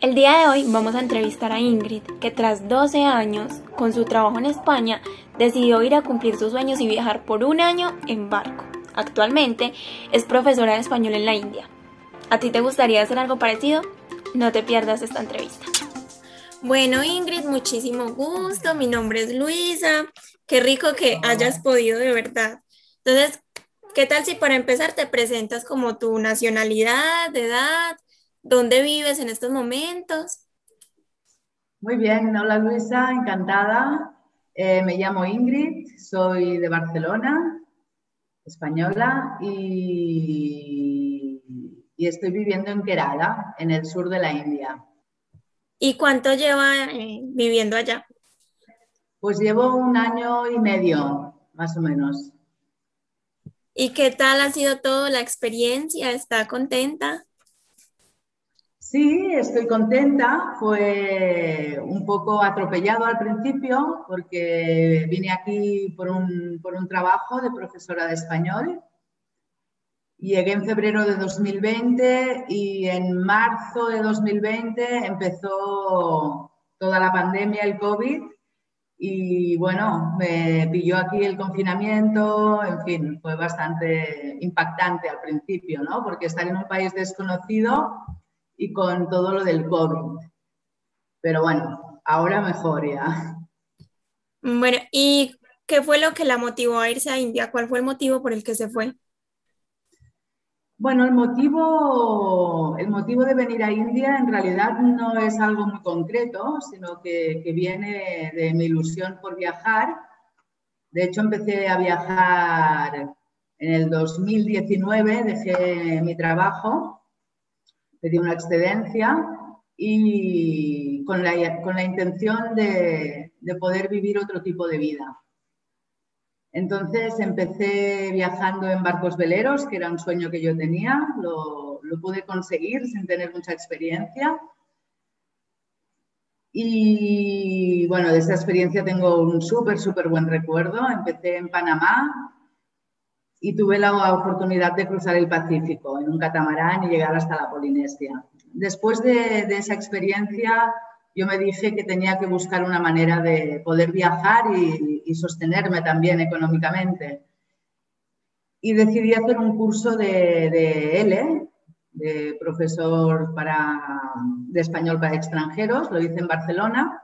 El día de hoy vamos a entrevistar a Ingrid, que tras 12 años, con su trabajo en España, decidió ir a cumplir sus sueños y viajar por un año en barco. Actualmente es profesora de español en la India. ¿A ti te gustaría hacer algo parecido? No te pierdas esta entrevista. Bueno, Ingrid, muchísimo gusto. Mi nombre es Luisa. Qué rico que hayas podido de verdad. Entonces, ¿qué tal si para empezar te presentas como tu nacionalidad, edad, ¿Dónde vives en estos momentos? Muy bien, hola Luisa, encantada. Eh, me llamo Ingrid, soy de Barcelona, española, y, estoy viviendo en Kerala, en el sur de la India. ¿Y cuánto lleva eh, viviendo allá? Pues llevo un año y medio, más o menos. ¿Y qué tal ha sido toda la experiencia? ¿Está contenta? Sí, estoy contenta. Fue un poco atropellado al principio porque vine aquí por un, trabajo de profesora de español. Llegué en febrero de 2020 y en marzo de 2020 empezó toda la pandemia, el COVID, y bueno, me pilló aquí el confinamiento, en fin, fue bastante impactante al principio, ¿no? Porque estar en un país desconocido y con todo lo del COVID. Pero bueno, ahora mejor ya. Bueno, ¿y qué fue lo que la motivó a irse a India? ¿Cuál fue el motivo por el que se fue? Bueno, el motivo, el motivo de venir a India en realidad no es algo muy concreto, sino que, que viene de mi ilusión por viajar. De hecho, empecé a viajar en el 2019, dejé mi trabajo pedí una excedencia y con la, con la intención de, de, poder vivir otro tipo de vida. Entonces empecé viajando en barcos veleros, que era un sueño que yo tenía, lo, lo pude conseguir sin tener mucha experiencia. Y bueno, de esa experiencia tengo un súper, súper buen recuerdo. Empecé en Panamá, y tuve la oportunidad de cruzar el Pacífico en un catamarán y llegar hasta la Polinesia. Después de, esa experiencia, yo me dije que tenía que buscar una manera de poder viajar y, sostenerme también económicamente. Y decidí hacer un curso de, L, de profesor para, de español para extranjeros, lo hice en Barcelona.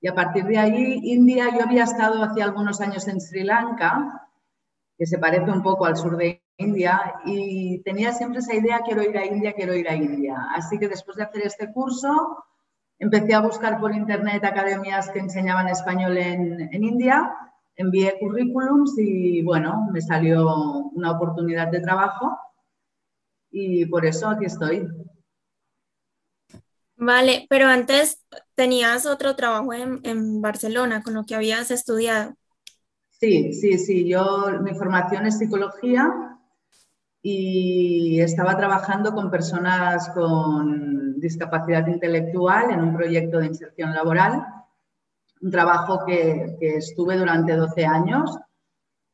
Y a partir de ahí, India, yo había estado hace algunos años en Sri Lanka que se parece un poco al sur de India y tenía siempre esa idea, quiero ir a India, quiero ir a India. Así que después de hacer este curso, empecé a buscar por internet academias que enseñaban español en, en India, envié currículums y bueno, me salió una oportunidad de trabajo y por eso aquí estoy. Vale, pero antes tenías otro trabajo en, en Barcelona con lo que habías estudiado. Sí, sí, sí. Yo, mi formación es psicología y estaba trabajando con personas con discapacidad intelectual en un proyecto de inserción laboral, un trabajo que, estuve durante 12 años,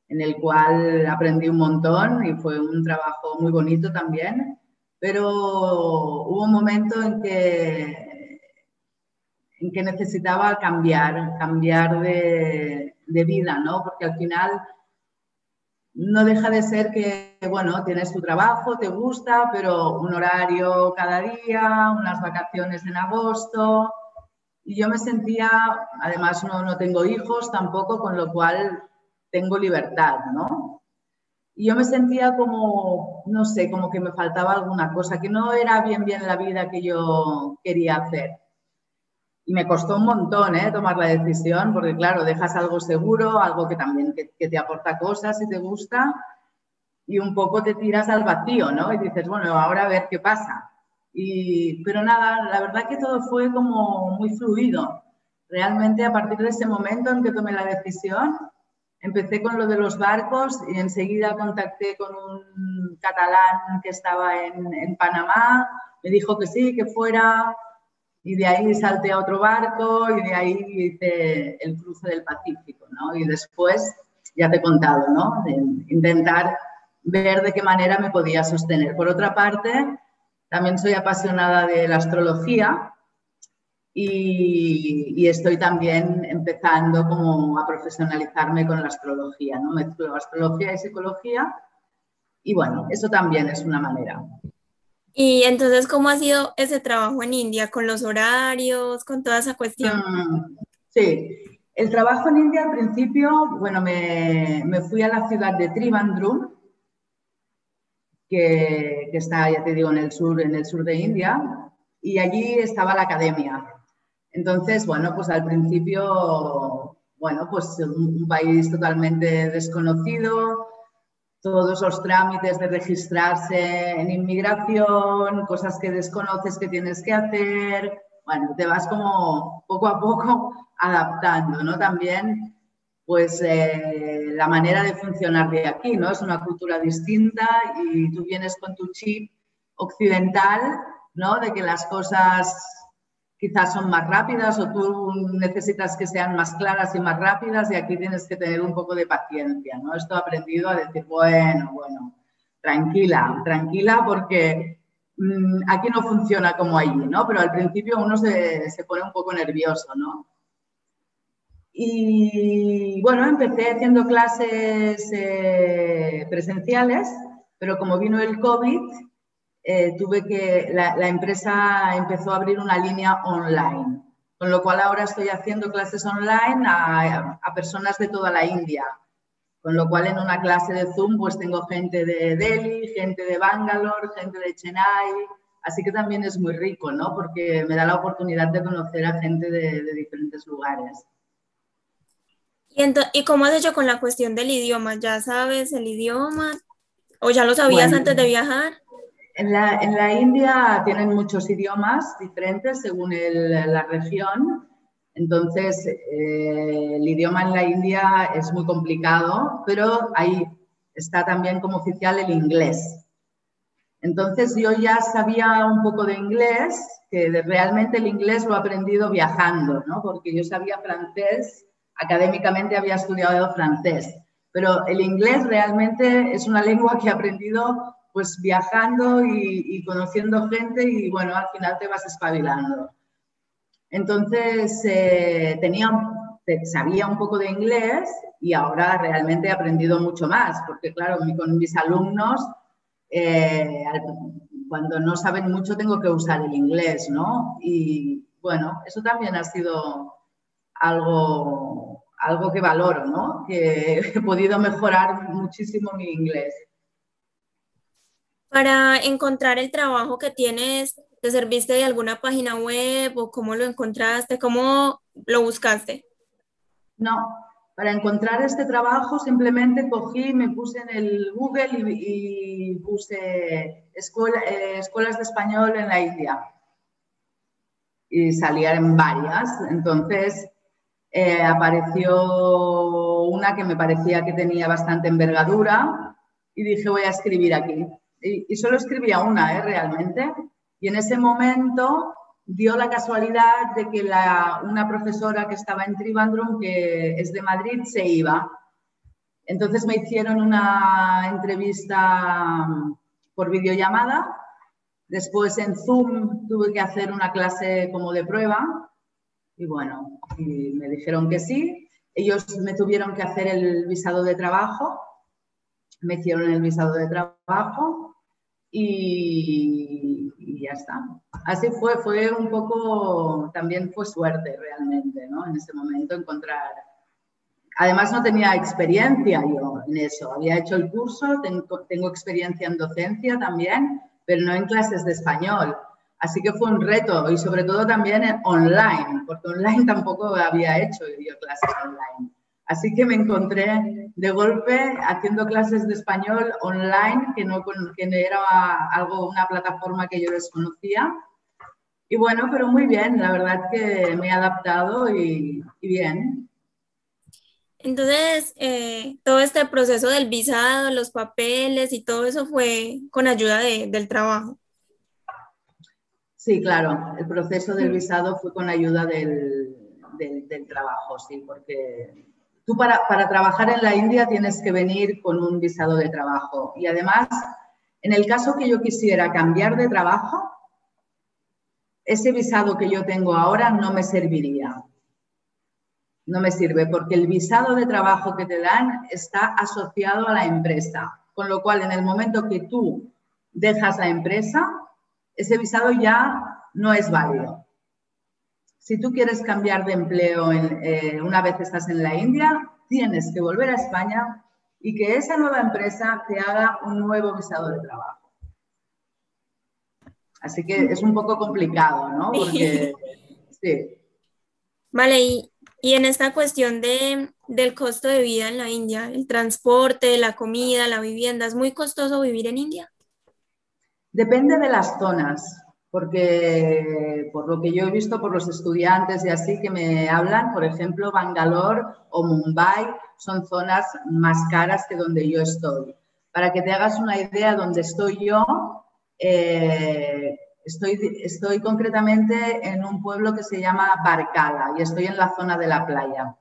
en el cual aprendí un montón y fue un trabajo muy bonito también, pero hubo un momento en que, en que necesitaba cambiar, cambiar de, de vida, ¿no? Porque al final no deja de ser que, bueno, tienes tu trabajo, te gusta, pero un horario cada día, unas vacaciones en agosto. Y yo me sentía, además no, no tengo hijos tampoco, con lo cual tengo libertad, ¿no? Y yo me sentía como, no sé, como que me faltaba alguna cosa, que no era bien bien la vida que yo quería hacer. Y me costó un montón ¿eh? tomar la decisión, porque claro, dejas algo seguro, algo que también que, te aporta cosas y te gusta, y un poco te tiras al vacío, ¿no? Y dices, bueno, ahora a ver qué pasa. Y, pero nada, la verdad que todo fue como muy fluido. Realmente a partir de ese momento en que tomé la decisión, empecé con lo de los barcos y enseguida contacté con un catalán que estaba en, en Panamá, me dijo que sí, que fuera, y de ahí salté a otro barco y de ahí hice el cruce del Pacífico, ¿no? Y después, ya te he contado, ¿no? intentar ver de qué manera me podía sostener. Por otra parte, También soy apasionada de la astrología y, estoy también empezando como a profesionalizarme con la astrología, ¿no? Mezclo astrología y psicología y bueno, eso también es una manera. Y entonces, ¿cómo ha sido ese trabajo en India con los horarios, con toda esa cuestión? Mm, sí, el trabajo en India al principio, bueno, me, fui a la ciudad de Trivandrum, que, que, está, ya te digo, en el sur, en el sur de India, y allí estaba la academia. Entonces, bueno, pues al principio, bueno, pues un país totalmente desconocido, todos los trámites de registrarse en inmigración, cosas que desconoces que tienes que hacer. Bueno, te vas como poco a poco adaptando, ¿no? También, pues, eh, la manera de funcionar de aquí, ¿no? Es una cultura distinta y tú vienes con tu chip occidental, ¿no? De que las cosas quizás son más rápidas o tú necesitas que sean más claras y más rápidas y aquí tienes que tener un poco de paciencia, ¿no? Esto he aprendido a decir, bueno, bueno, tranquila, tranquila porque mm, aquí no funciona como allí, ¿no? Pero al principio uno se, se pone un poco nervioso, ¿no? Y bueno, empecé haciendo clases eh, presenciales, pero como vino el COVID, eh, tuve que, la, empresa empezó a abrir una línea online, con lo cual ahora estoy haciendo clases online a, personas de toda la India, con lo cual en una clase de Zoom pues tengo gente de Delhi, gente de Bangalore, gente de Chennai, así que también es muy rico, ¿no? Porque me da la oportunidad de conocer a gente de, diferentes lugares. ¿Y, ¿Y, cómo has hecho con la cuestión del idioma? ¿Ya sabes el idioma? ¿O ya lo sabías antes de viajar? En la, India tienen muchos idiomas diferentes según la región. Entonces, eh, el idioma en la India es muy complicado, pero ahí está también como oficial el inglés. Entonces, yo ya sabía un poco de inglés, que realmente el inglés lo he aprendido viajando, ¿no? porque yo sabía francés, académicamente había estudiado francés, pero el inglés realmente es una lengua que he aprendido pues viajando y, conociendo gente y bueno, al final te vas espabilando. Entonces, eh, tenía, sabía un poco de inglés y ahora realmente he aprendido mucho más, porque claro, con mis alumnos, eh, cuando no saben mucho tengo que usar el inglés, ¿no? Y bueno, eso también ha sido algo, algo que valoro, ¿no? Que he podido mejorar muchísimo mi inglés. Para encontrar el trabajo que tienes, ¿te serviste de alguna página web o cómo lo encontraste? ¿Cómo lo buscaste? No, para encontrar este trabajo simplemente cogí, me puse en el Google y, puse eh, escuelas de español en la India. Y salían varias. Entonces eh, apareció una que me parecía que tenía bastante envergadura y dije voy a escribir aquí y, solo escribía una, ¿eh? realmente. Y en ese momento dio la casualidad de que una profesora que estaba en Trivandrum, que es de Madrid, se iba. Entonces me hicieron una entrevista por videollamada. Después en Zoom tuve que hacer una clase como de prueba. Y bueno, me dijeron que sí. Ellos me tuvieron que hacer el visado de trabajo. Me hicieron el visado de trabajo y, ya está. Así fue, fue un poco, también fue suerte realmente, ¿no? En ese momento encontrar. Además no tenía experiencia yo en eso, había hecho el curso, tengo, tengo experiencia en docencia también, pero no en clases de español. Así que fue un reto y sobre todo también online, porque online tampoco había hecho yo clases online. Así que me encontré de golpe haciendo clases de español online, que no, que era algo, una plataforma que yo desconocía. Y bueno, pero muy bien, la verdad que me he adaptado y, bien. Entonces, eh, todo este proceso del visado, los papeles y todo eso fue con ayuda del trabajo. Sí, claro, el proceso del visado fue con ayuda del, del trabajo, sí, porque Tú para, trabajar en la India tienes que venir con un visado de trabajo y además En el caso que yo quisiera cambiar de trabajo, ese visado que yo tengo ahora no me serviría. No me sirve porque el visado de trabajo que te dan está asociado a la empresa. Con lo cual, en el momento que tú dejas la empresa, ese visado ya no es válido. Si tú quieres cambiar de empleo eh, una vez estás en la India, tienes que volver a España y que esa nueva empresa te haga un nuevo visado de trabajo. Así que es un poco complicado, ¿no? Porque, sí. Vale, y, en esta cuestión de, del costo de vida en la India, el transporte, la comida, la vivienda, ¿es muy costoso vivir en India? Depende de las zonas, porque por lo que yo he visto por los estudiantes y así que me hablan, por ejemplo, Bangalore o Mumbai son zonas más caras que donde yo estoy. Para que te hagas una idea, donde estoy yo, eh, estoy, estoy concretamente en un pueblo que se llama Barcala y estoy en la zona de la playa.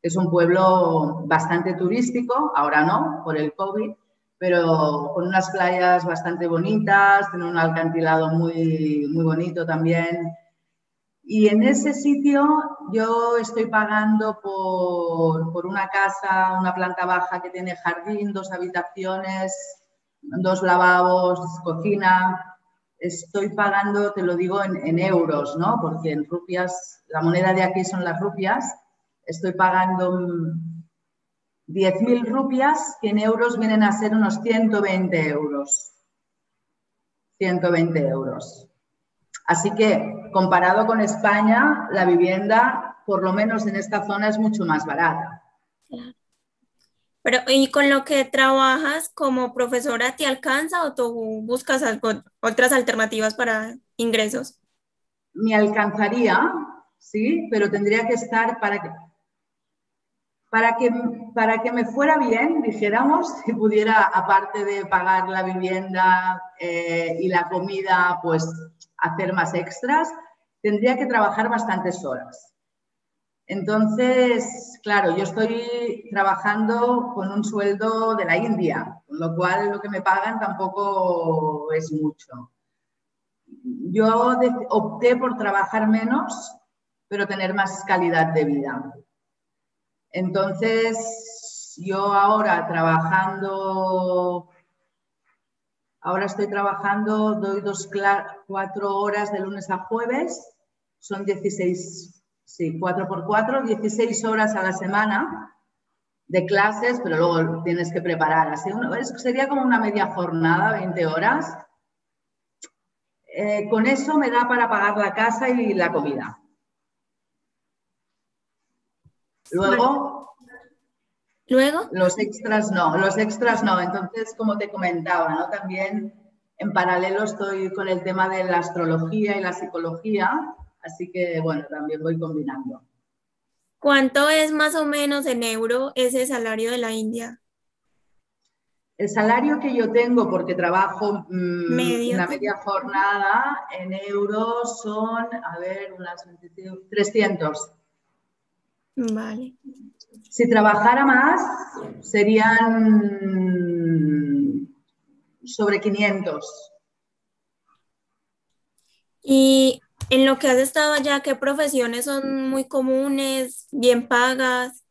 Es un pueblo bastante turístico, ahora no, por el COVID, pero con unas playas bastante bonitas, tiene un alcantilado muy, muy bonito también. Y en ese sitio yo estoy pagando por, por, una casa, una planta baja que tiene jardín, dos habitaciones, dos lavabos, cocina. Estoy pagando, te lo digo, en, en euros, ¿no? Porque en rupias, la moneda de aquí son las rupias. Estoy pagando 10.000 rupias, que en euros vienen a ser unos 120 euros. 120 euros. Así que, comparado con España, la vivienda, por lo menos en esta zona, es mucho más barata. Pero, ¿y con lo que trabajas como profesora te alcanza o tú buscas otras alternativas para ingresos? Me alcanzaría, sí, pero tendría que estar para que para que, para que me fuera bien, dijéramos, si pudiera, aparte de pagar la vivienda eh, y la comida, pues hacer más extras, tendría que trabajar bastantes horas. Entonces, claro, yo estoy trabajando con un sueldo de la India, con lo cual lo que me pagan tampoco es mucho. Yo opté por trabajar menos, pero tener más calidad de vida. Entonces, yo ahora trabajando, ahora estoy trabajando, doy dos, cuatro horas de lunes a jueves, son 16, sí, cuatro por cuatro, 16 horas a la semana de clases, pero luego tienes que preparar. Así sería como una media jornada, 20 horas. Eh, con eso me da para pagar la casa y la comida. Luego, ¿Luego? Los extras no, los extras no. Entonces, como te comentaba, ¿no? También en paralelo estoy con el tema de la astrología y la psicología, así que bueno, también voy combinando. ¿Cuánto es más o menos en euro ese salario de la India? El salario que yo tengo, porque trabajo mm, una media jornada en euros, son, a ver, unas 300. Vale. Si trabajara más, serían sobre 500. Y en lo que has estado allá, ¿qué profesiones son muy comunes, bien pagas?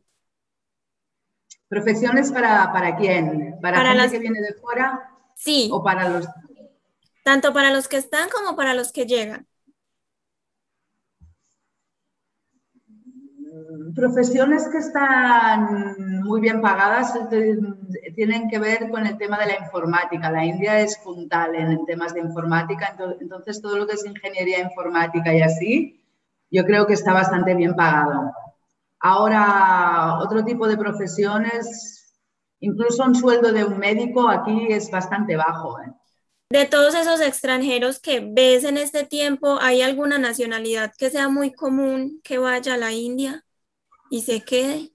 ¿Profesiones para, para quién? ¿Para, la gente que viene de fuera? Sí. ¿O para los...? Tanto para los que están como para los que llegan. Profesiones que están muy bien pagadas eh, tienen que ver con el tema de la informática. La India es puntal en temas de informática, entonces todo lo que es ingeniería informática y así, yo creo que está bastante bien pagado. Ahora, otro tipo de profesiones, incluso un sueldo de un médico aquí es bastante bajo. ¿eh? De todos esos extranjeros que ves en este tiempo, ¿hay alguna nacionalidad que sea muy común que vaya a la India? Y se quede?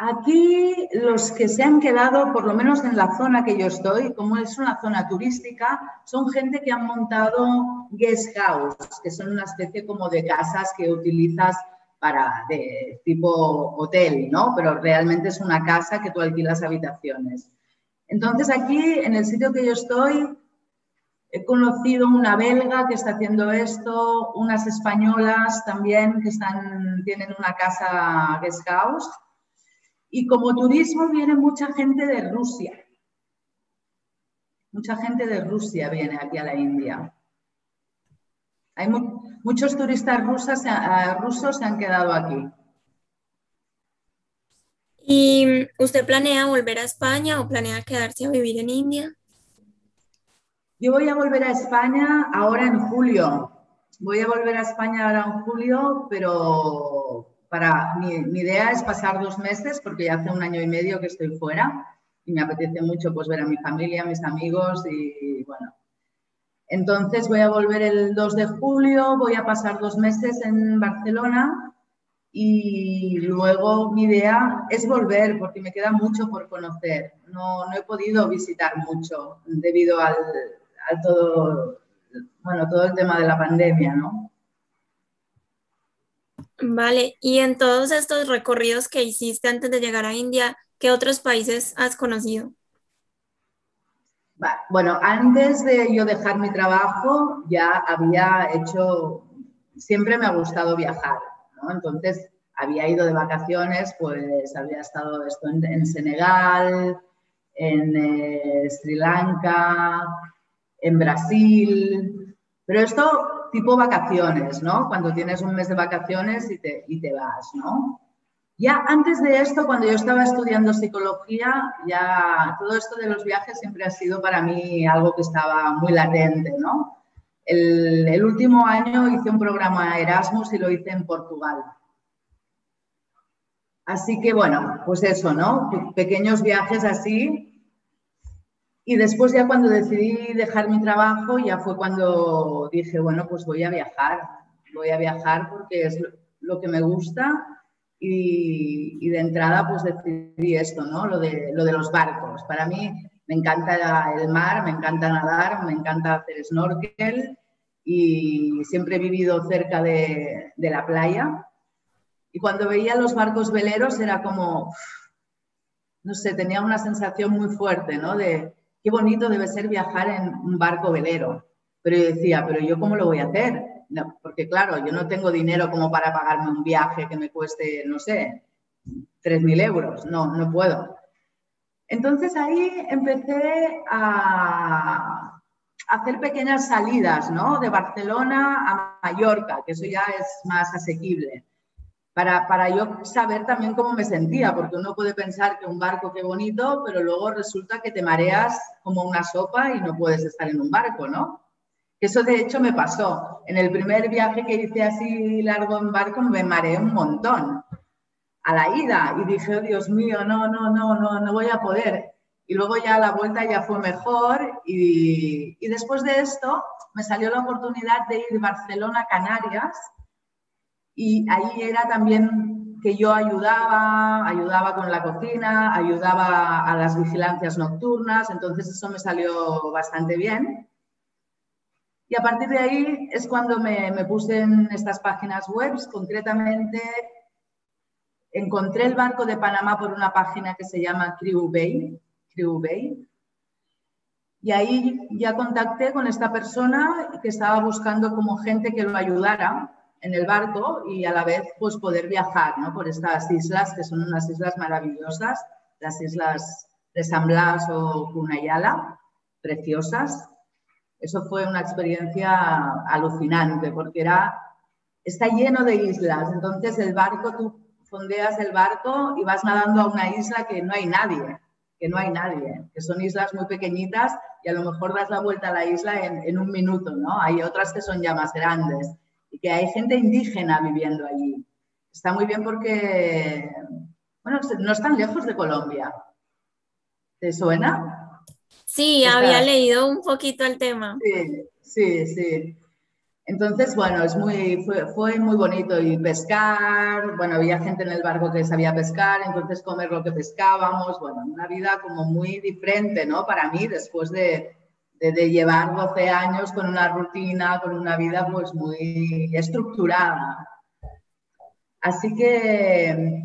Aquí los que se han quedado, por lo menos en la zona que yo estoy, como es una zona turística, son gente que han montado guest house, que son una especie como de casas que utilizas para de tipo hotel, ¿no? Pero realmente es una casa que tú alquilas habitaciones. Entonces aquí, en el sitio que yo estoy, he conocido una belga que está haciendo esto, unas españolas también que están, tienen una casa guest house. Y como turismo viene mucha gente de Rusia. Mucha gente de Rusia viene aquí a la India. Hay muchos turistas rusas, eh, rusos se han quedado aquí. ¿Y usted planea volver a España o planea quedarse a vivir en India? Yo voy a volver a España ahora en julio. Voy a volver a España ahora en julio, pero para mi, idea es pasar dos meses porque ya hace un año y medio que estoy fuera y me apetece mucho pues ver a mi familia, a mis amigos y bueno. Entonces voy a volver el 2 de julio, voy a pasar dos meses en Barcelona y luego mi idea es volver porque me queda mucho por conocer. No, no he podido visitar mucho debido al, todo, bueno, todo el tema de la pandemia, ¿no? Vale, y en todos estos recorridos que hiciste antes de llegar a India, ¿qué otros países has conocido? Bueno, antes de yo dejar mi trabajo ya había hecho, siempre me ha gustado viajar, ¿no? Entonces había ido de vacaciones, pues había estado esto en, Senegal, en eh, Sri Lanka, en Brasil, pero esto tipo vacaciones, ¿no? Cuando tienes un mes de vacaciones y te, y te vas, ¿no? Ya antes de esto, cuando yo estaba estudiando psicología, ya todo esto de los viajes siempre ha sido para mí algo que estaba muy latente, ¿no? El, el último año hice un programa Erasmus y lo hice en Portugal. Así que bueno, pues eso, ¿no? Pequeños viajes así y después ya cuando decidí dejar mi trabajo, ya fue cuando dije, bueno, pues voy a viajar, voy a viajar porque es lo que me gusta y, de entrada pues decidí esto, ¿no? Lo de, lo de los barcos. Para mí me encanta el mar, me encanta nadar, me encanta hacer snorkel y siempre he vivido cerca de, de la playa. Y cuando veía los barcos veleros era como, no sé, tenía una sensación muy fuerte, ¿no? De, qué bonito debe ser viajar en un barco velero. Pero yo decía, pero yo cómo lo voy a hacer? porque claro, yo no tengo dinero como para pagarme un viaje que me cueste, no sé, 3.000 euros. No, no puedo. Entonces ahí empecé a hacer pequeñas salidas, ¿no? De Barcelona a Mallorca, que eso ya es más asequible para, yo saber también cómo me sentía, porque uno puede pensar que un barco qué bonito, pero luego resulta que te mareas como una sopa y no puedes estar en un barco, ¿no? Eso de hecho me pasó. En el primer viaje que hice así largo en barco me mareé un montón a la ida y dije, oh, Dios mío, no, no, no, no, no voy a poder. Y luego ya la vuelta ya fue mejor y, y después de esto me salió la oportunidad de ir Barcelona, Canarias, y ahí era también que yo ayudaba, ayudaba con la cocina, ayudaba a las vigilancias nocturnas, entonces eso me salió bastante bien. Y a partir de ahí es cuando me, me puse en estas páginas web, concretamente encontré el barco de Panamá por una página que se llama Crew Bay, Crew Bay, y ahí ya contacté con esta persona que estaba buscando como gente que lo ayudara en el barco y a la vez pues poder viajar ¿no? por estas islas que son unas islas maravillosas, las islas de San Blas o Cunayala, preciosas. Eso fue una experiencia alucinante porque era, está lleno de islas, entonces el barco, tú fondeas el barco y vas nadando a una isla que no hay nadie, que no hay nadie, que son islas muy pequeñitas y a lo mejor das la vuelta a la isla en, en un minuto, ¿no? Hay otras que son ya más grandes y que hay gente indígena viviendo allí. Está muy bien porque, bueno, no están lejos de Colombia. ¿Te suena? Sí, había leído un poquito el tema. Sí, sí, sí. Entonces, bueno, es muy, fue, fue, muy bonito y pescar, bueno, había gente en el barco que sabía pescar, entonces comer lo que pescábamos, bueno, una vida como muy diferente, ¿no? Para mí, después de, de, llevar 12 años con una rutina, con una vida pues muy estructurada. Así que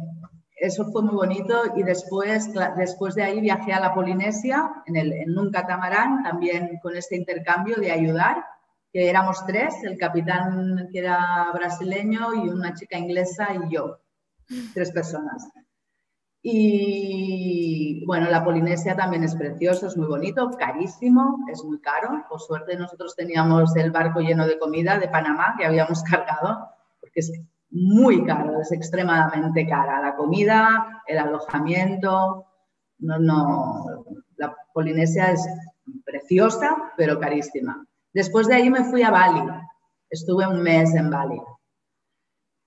eso fue muy bonito y después, después de ahí viajé a la Polinesia en, el, en un catamarán, también con este intercambio de ayudar, que éramos tres, el capitán que era brasileño y una chica inglesa y yo, tres personas. Y bueno, la Polinesia también es precioso, es muy bonito, carísimo, es muy caro. Por suerte nosotros teníamos el barco lleno de comida de Panamá que habíamos cargado, porque es muy caro, es extremadamente cara. La comida, el alojamiento, no, no, la Polinesia es preciosa, pero carísima. Después de ahí me fui a Bali, estuve un mes en Bali.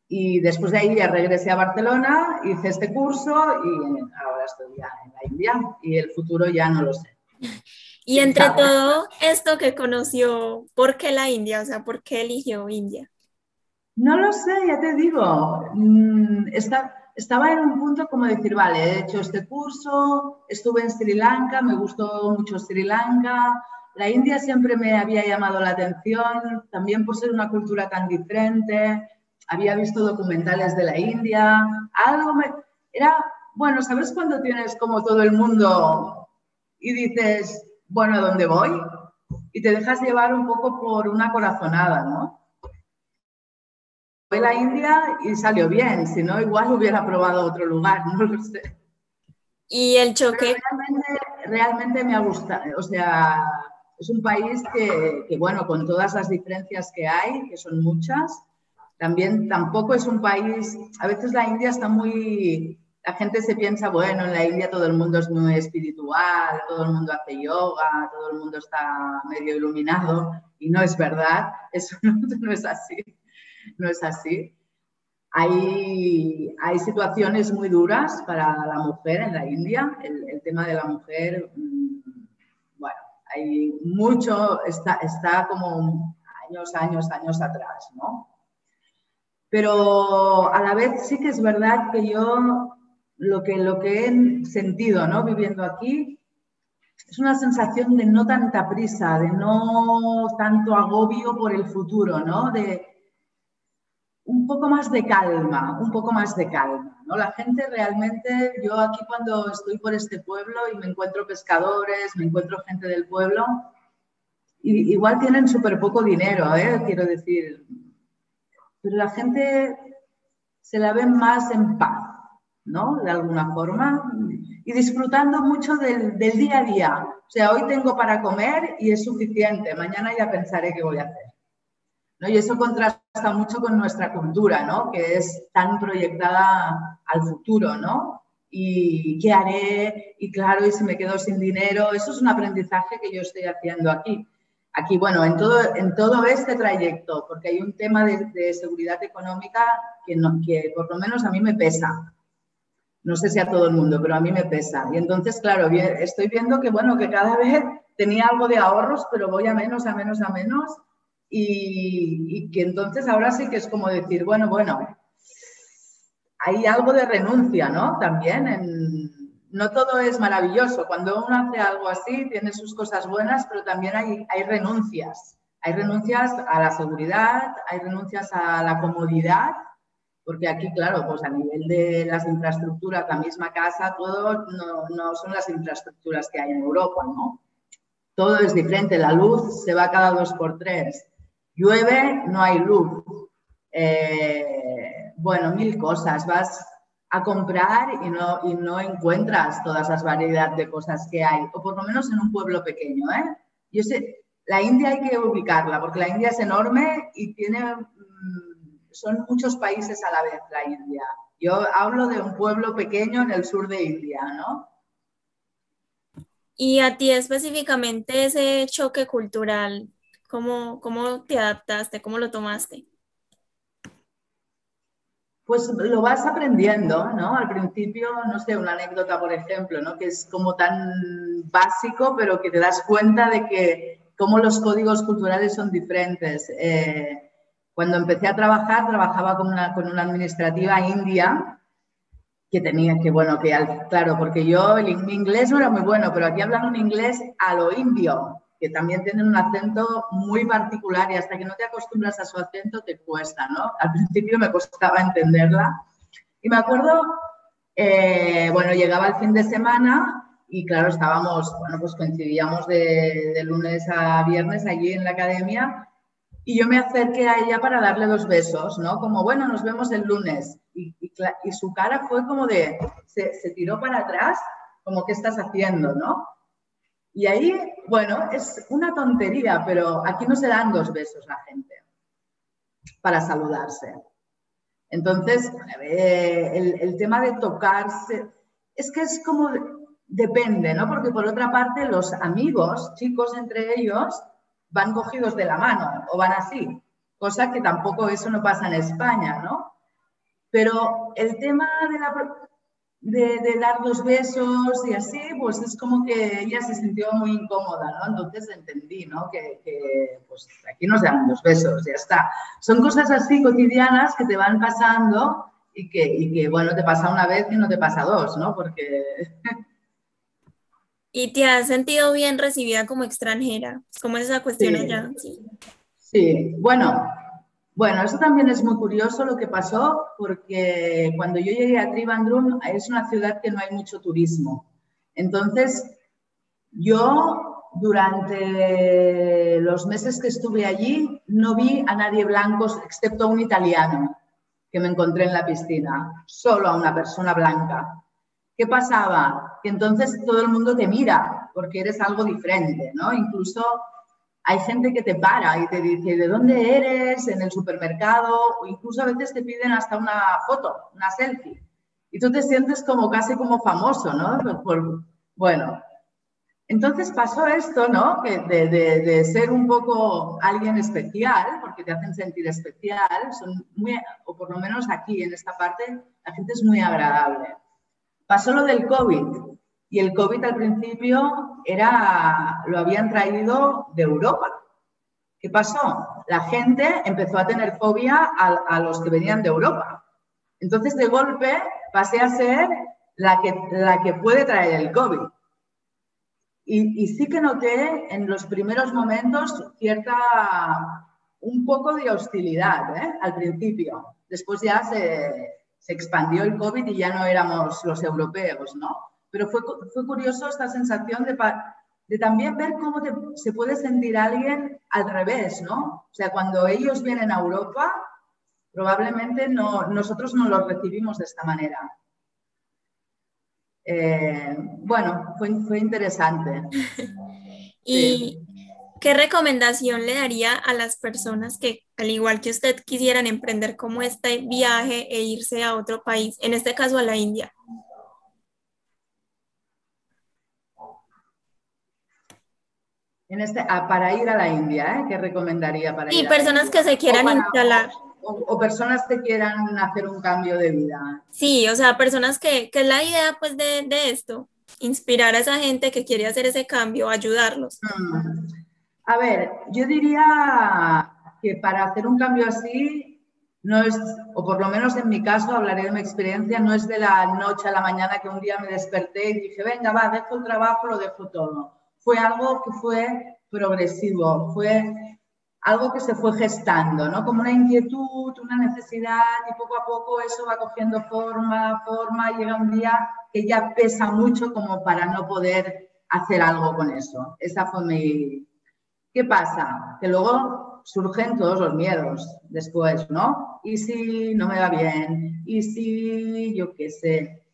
Y después de ahí ya regresé a Barcelona, hice este curso y ahora estoy ya en la India y el futuro ya no lo sé. Y entre todo esto que conoció, ¿por qué la India? O sea, ¿por qué eligió India? No lo sé, ya te digo. Mm, estaba en un punto como decir, vale, he hecho este curso, estuve en Sri Lanka, me gustó mucho Sri Lanka. La India siempre me había llamado la atención, también por ser una cultura tan diferente había visto documentales de la India, algo me... Era, bueno, ¿sabes cuando tienes como todo el mundo y dices, bueno, ¿a dónde voy? Y te dejas llevar un poco por una corazonada, ¿no? Fue la India y salió bien, si no, igual hubiera probado otro lugar, no lo sé. ¿Y el choque? realmente, realmente me ha gustado, o sea, es un país que, que, bueno, con todas las diferencias que hay, que son muchas, también tampoco es un país, a veces la India está muy, la gente se piensa, bueno, en la India todo el mundo es muy espiritual, todo el mundo hace yoga, todo el mundo está medio iluminado y no es verdad, eso no, es así, no es así. Hay, hay, situaciones muy duras para la mujer en la India, el, el tema de la mujer, mm, bueno, hay mucho, está, está como años, años, años atrás, ¿no? Pero a la vez sí que es verdad que yo lo que, lo que he sentido ¿no? viviendo aquí es una sensación de no tanta prisa, de no tanto agobio por el futuro, ¿no? de un poco más de calma, un poco más de calma. ¿no? La gente realmente, yo aquí cuando estoy por este pueblo y me encuentro pescadores, me encuentro gente del pueblo, igual tienen súper poco dinero, ¿eh? quiero decir, pero la gente se la ve más en paz, ¿no? De alguna forma, y disfrutando mucho del, día a día. O sea, hoy tengo para comer y es suficiente, mañana ya pensaré qué voy a hacer. ¿No? Y eso contrasta mucho con nuestra cultura, ¿no? Que es tan proyectada al futuro, ¿no? Y qué haré, y claro, y si me quedo sin dinero, eso es un aprendizaje que yo estoy haciendo aquí aquí, bueno, en todo, en todo este trayecto, porque hay un tema de, seguridad económica que, no, que por lo menos a mí me pesa. No sé si a todo el mundo, pero a mí me pesa. Y entonces, claro, estoy viendo que, bueno, que cada vez tenía algo de ahorros, pero voy a menos, a menos, a menos. Y, y que entonces ahora sí que es como decir, bueno, bueno, hay algo de renuncia, ¿no? También en, no todo es maravilloso. Cuando uno hace algo así, tiene sus cosas buenas, pero también hay, renuncias. Hay renuncias a la seguridad, hay renuncias a la comodidad, porque aquí, claro, pues a nivel de las infraestructuras, la misma casa, todo no, no son las infraestructuras que hay en Europa, ¿no? Todo es diferente, la luz se va cada dos por tres. Llueve, no hay luz. Eh, bueno, mil cosas. Vas a comprar y no, y no encuentras todas las variedades de cosas que hay, o por lo menos en un pueblo pequeño. ¿eh? Yo sé, la India hay que ubicarla, porque la India es enorme y tiene, mm, son muchos países a la vez la India. Yo hablo de un pueblo pequeño en el sur de India, ¿no? Y a ti específicamente ese choque cultural, ¿cómo, cómo te adaptaste? ¿Cómo lo tomaste? Pues lo vas aprendiendo, ¿no? Al principio, no sé, una anécdota, por ejemplo, ¿no? Que es como tan básico, pero que te das cuenta de que cómo los códigos culturales son diferentes. Eh, cuando empecé a trabajar, trabajaba con una, con una administrativa india que tenía que, bueno, que claro, porque yo, el, mi inglés no era muy bueno, pero aquí hablan un inglés a lo indio que también tienen un acento muy particular y hasta que no te acostumbras a su acento te cuesta, ¿no? Al principio me costaba entenderla. Y me acuerdo Eh, bueno, llegaba el fin de semana y claro, estábamos, bueno, pues coincidíamos de, lunes a viernes allí en la academia y yo me acerqué a ella para darle dos besos, ¿no? Como, bueno, nos vemos el lunes. Y, su cara fue como de, se, se, tiró para atrás, como, ¿qué estás haciendo, no? Y ahí, bueno, es una tontería, pero aquí no se dan dos besos la gente para saludarse. Entonces, eh, el, tema de tocarse, es que es como, depende, ¿no? Porque por otra parte, los amigos, chicos entre ellos, van cogidos de la mano o van así, cosa que tampoco eso no pasa en España, ¿no? Pero el tema de la, de, dar los besos y así, pues es como que ella se sintió muy incómoda, ¿no? Entonces entendí, ¿no? Que, pues aquí no se dan los besos, ya está. Son cosas así cotidianas que te van pasando y que, y que, bueno, te pasa una vez y no te pasa dos, ¿no? Porque... ¿Y te has sentido bien recibida como extranjera? ¿Cómo es esa cuestión allá? Sí. sí, bueno, bueno, eso también es muy curioso lo que pasó porque cuando yo llegué a Trivandrum es una ciudad que no hay mucho turismo. Entonces, yo durante los meses que estuve allí no vi a nadie blanco excepto a un italiano que me encontré en la piscina, solo a una persona blanca. ¿Qué pasaba? Que entonces todo el mundo te mira porque eres algo diferente, ¿no? Incluso hay gente que te para y te dice de dónde eres, en el supermercado, o incluso a veces te piden hasta una foto, una selfie. Y tú te sientes como casi como famoso, ¿no? bueno, entonces pasó esto, ¿no? Que de, de, ser un poco alguien especial, porque te hacen sentir especial, son muy, o por lo menos aquí en esta parte, la gente es muy agradable. Pasó lo del COVID. Y el COVID al principio era, lo habían traído de Europa. ¿Qué pasó? La gente empezó a tener fobia a, los que venían de Europa. Entonces, de golpe, pasé a ser la que, la que puede traer el COVID. Y, sí que noté en los primeros momentos cierta, un poco de hostilidad ¿eh? al principio. Después ya se, se expandió el COVID y ya no éramos los europeos, ¿no? Pero fue, fue curioso esta sensación de, de también ver cómo se puede sentir alguien al revés, ¿no? O sea, cuando ellos vienen a Europa, probablemente no, nosotros no los recibimos de esta manera. Eh, bueno, fue, fue interesante. ¿Y qué recomendación le daría a las personas que, al igual que usted, quisieran emprender como este viaje e irse a otro país, en este caso a la India? En este, ah, para ir a la India, ¿eh? ¿qué recomendaría para ir? Y personas que se quieran instalar. O, personas que quieran hacer un cambio de vida. Sí, o sea, personas que, que es la idea pues de, de, esto, inspirar a esa gente que quiere hacer ese cambio, ayudarlos. Mm. A ver, yo diría que para hacer un cambio así, no es, o por lo menos en mi caso, hablaré de mi experiencia, no es de la noche a la mañana que un día me desperté y dije, venga, va, dejo el trabajo, lo dejo todo fue algo que fue progresivo, fue algo que se fue gestando, ¿no? Como una inquietud, una necesidad y poco a poco eso va cogiendo forma, forma, y llega un día que ya pesa mucho como para no poder hacer algo con eso. Esa fue mi... ¿Qué pasa? Que luego surgen todos los miedos después, ¿no? ¿Y si no me va bien? ¿Y si, yo qué sé,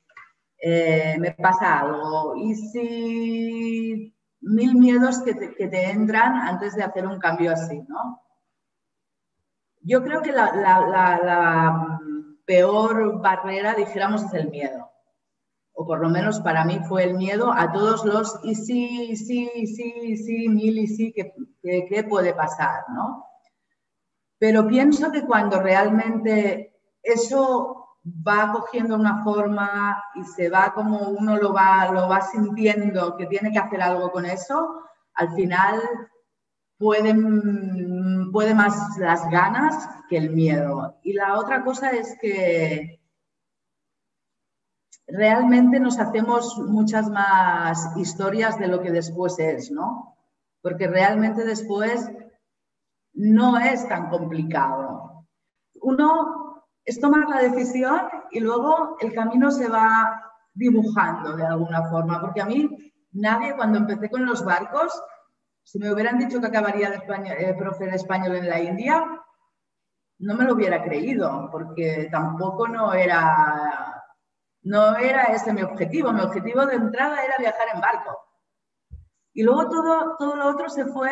eh, me pasa algo? ¿Y si mil miedos que te, entran antes de hacer un cambio así, ¿no? Yo creo que la, peor barrera, dijéramos, es el miedo. O por lo menos para mí fue el miedo a todos los y sí, sí, sí, sí, mil y sí, ¿qué puede pasar, ¿no? Pero pienso que cuando realmente eso va cogiendo una forma y se va como uno lo va, lo va sintiendo que tiene que hacer algo con eso, al final pueden, puede más las ganas que el miedo. Y la otra cosa es que realmente nos hacemos muchas más historias de lo que después es, ¿no? Porque realmente después no es tan complicado. Uno es tomar la decisión y luego el camino se va dibujando de alguna forma, porque a mí nadie cuando empecé con los barcos, si me hubieran dicho que acabaría de español, eh, profe español en la India, no me lo hubiera creído, porque tampoco no era, no era ese mi objetivo. Mi objetivo de entrada era viajar en barco. Y luego todo, todo lo otro se fue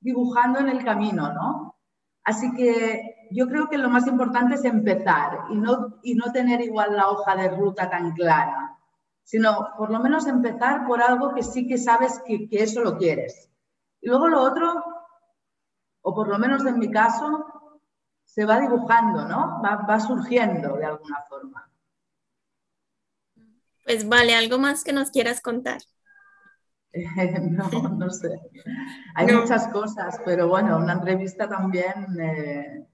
dibujando en el camino, ¿no? Así que yo creo que lo más importante es empezar y no, y no tener igual la hoja de ruta tan clara, sino por lo menos empezar por algo que sí que sabes que, eso lo quieres. Y luego lo otro, o por lo menos en mi caso, se va dibujando, ¿no? Va, va surgiendo de alguna forma. Pues vale, algo más que nos quieras contar. no, no sé. Hay muchas cosas, pero bueno, una entrevista también. Eh,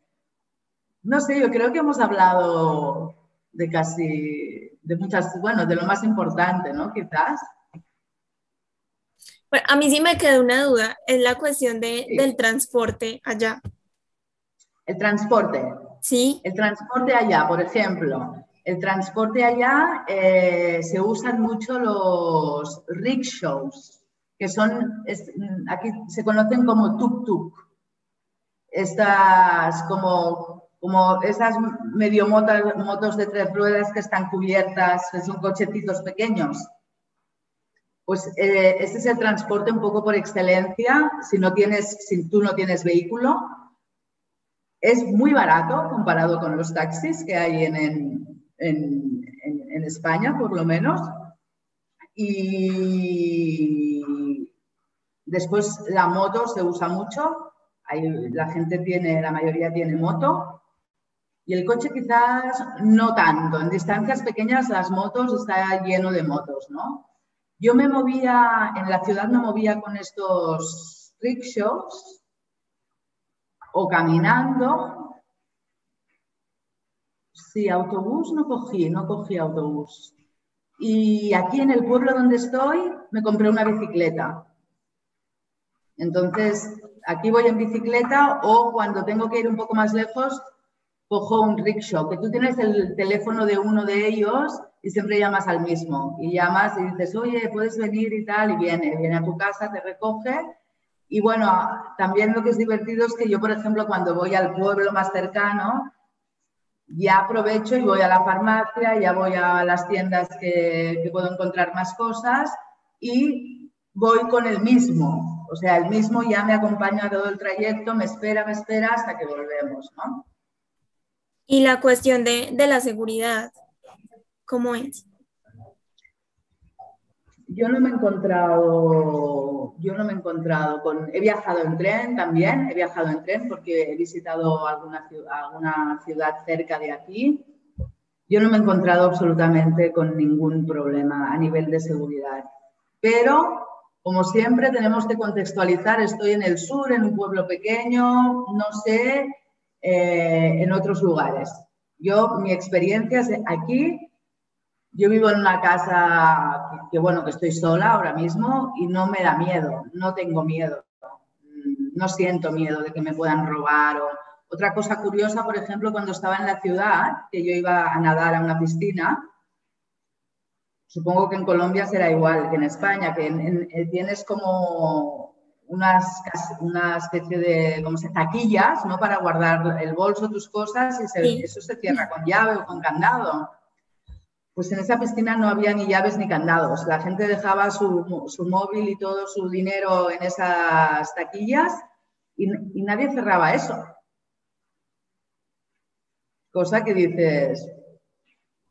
no sé, yo creo que hemos hablado de casi, de muchas, bueno, de lo más importante, ¿no? Quizás. Bueno, a mí sí me quedó una duda, es la cuestión de, del transporte allá. El transporte. Sí. El transporte allá, por ejemplo. El transporte allá eh, se usan mucho los rickshaws, que son, aquí se conocen como tuk-tuk. Estas como, como esas medio motos, motos de tres ruedas que están cubiertas, que son cochetitos pequeños. Pues eh, este es el transporte un poco por excelencia, si, no tienes, si tú no tienes vehículo. Es muy barato comparado con los taxis que hay en, en, España, por lo menos. Y después la moto se usa mucho. la gente tiene, la mayoría tiene moto. Y el coche quizás no tanto. En distancias pequeñas las motos está lleno de motos, ¿no? Yo me movía, en la ciudad me movía con estos rickshaws o caminando Sí, autobús no cogí, no cogí autobús. Y aquí en el pueblo donde estoy me compré una bicicleta. Entonces, aquí voy en bicicleta o cuando tengo que ir un poco más lejos, cojo un rickshaw, que tú tienes el teléfono de uno de ellos y siempre llamas al mismo. Y llamas y dices, oye, puedes venir y tal, y viene, viene a tu casa, te recoge. Y bueno, también lo que es divertido es que yo, por ejemplo, cuando voy al pueblo más cercano, ya aprovecho y voy a la farmacia, ya voy a las tiendas que, puedo encontrar más cosas y voy con el mismo. O sea, el mismo ya me acompaña todo el trayecto, me espera, me espera hasta que volvemos, ¿no? Y la cuestión de, de la seguridad, ¿cómo es? Yo no me he encontrado, yo no me he encontrado con, he viajado en tren también, he viajado en tren porque he visitado alguna, alguna ciudad cerca de aquí. Yo no me he encontrado absolutamente con ningún problema a nivel de seguridad. Pero, como siempre, tenemos que contextualizar, estoy en el sur, en un pueblo pequeño, no sé, eh, en otros lugares. Yo, mi experiencia es aquí yo vivo en una casa que, bueno, que estoy sola ahora mismo y no me da miedo, no tengo miedo, no siento miedo de que me puedan robar. O... Otra cosa curiosa, por ejemplo, cuando estaba en la ciudad, que yo iba a nadar a una piscina, supongo que en Colombia será igual que en España, que eh, tienes como unas, una especie de como se, taquillas ¿no? para guardar el bolso, tus cosas, y eso se cierra con llave o con candado pues en esa piscina no había ni llaves ni candados. La gente dejaba su, móvil y todo su dinero en esas taquillas y, nadie cerraba eso. Cosa que dices,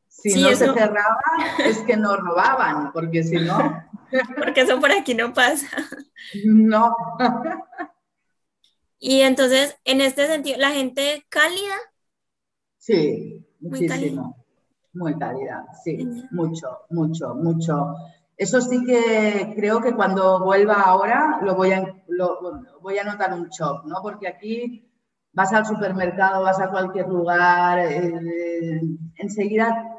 si no se cerraba es que no robaban, porque si no... porque eso por aquí no pasa. No. y entonces, en este sentido, ¿la gente cálida? Sí, muchísimo. Muy calidad, sí, mucho, mucho, mucho. Eso sí que creo que cuando vuelva ahora lo voy a, voy a notar un shock, ¿no? Porque aquí vas al supermercado, vas a cualquier lugar, eh, enseguida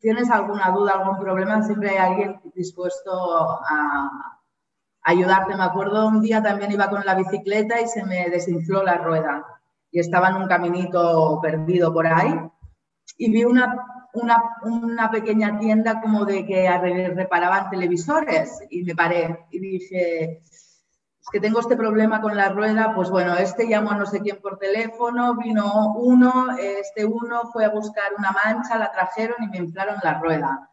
tienes alguna duda, algún problema, siempre hay alguien dispuesto a, ayudarte. Me acuerdo un día también iba con la bicicleta y se me desinfló la rueda y estaba en un caminito perdido por ahí y vi una, una, una, pequeña tienda como de que reparaban televisores y me paré y dije, es que tengo este problema con la rueda, pues bueno, este llamó a no sé quién por teléfono, vino uno, este uno fue a buscar una mancha, la trajeron y me inflaron la rueda.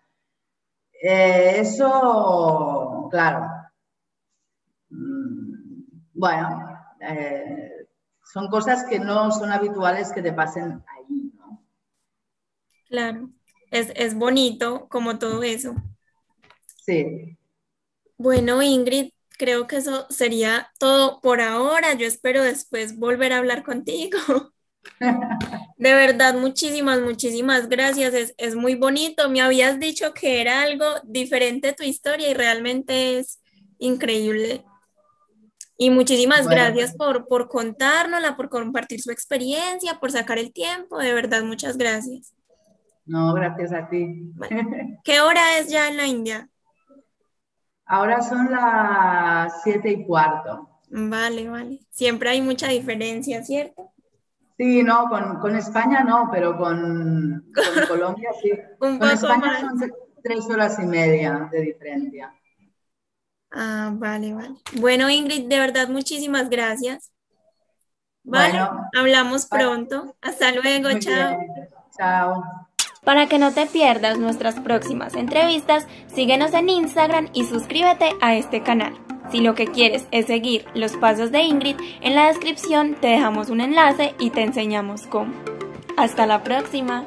Eh, eso, claro. Mm, bueno, eh, son cosas que no son habituales que te pasen ahí, ¿no? Claro, es, es bonito como todo eso. Sí. Bueno, Ingrid, creo que eso sería todo por ahora. Yo espero después volver a hablar contigo. De verdad, muchísimas, muchísimas gracias. Es, muy bonito. Me habías dicho que era algo diferente tu historia y realmente es increíble. Y muchísimas gracias por, por contárnosla, por compartir su experiencia, por sacar el tiempo. De verdad, muchas gracias. No, gracias a ti. ¿Qué hora es ya en la India? Ahora son las siete y cuarto. Vale, vale. Siempre hay mucha diferencia, ¿cierto? Sí, no, con, España no, pero con, Colombia sí. con España son tres horas y media de diferencia. Ah, vale, vale. Bueno, Ingrid, de verdad, muchísimas gracias. Vale, hablamos pronto. Hasta luego, chao. Chao. Para que no te pierdas nuestras próximas entrevistas, síguenos en Instagram y suscríbete a este canal. Si lo que quieres es seguir los pasos de Ingrid, en la descripción te dejamos un enlace y te enseñamos cómo. Hasta la próxima.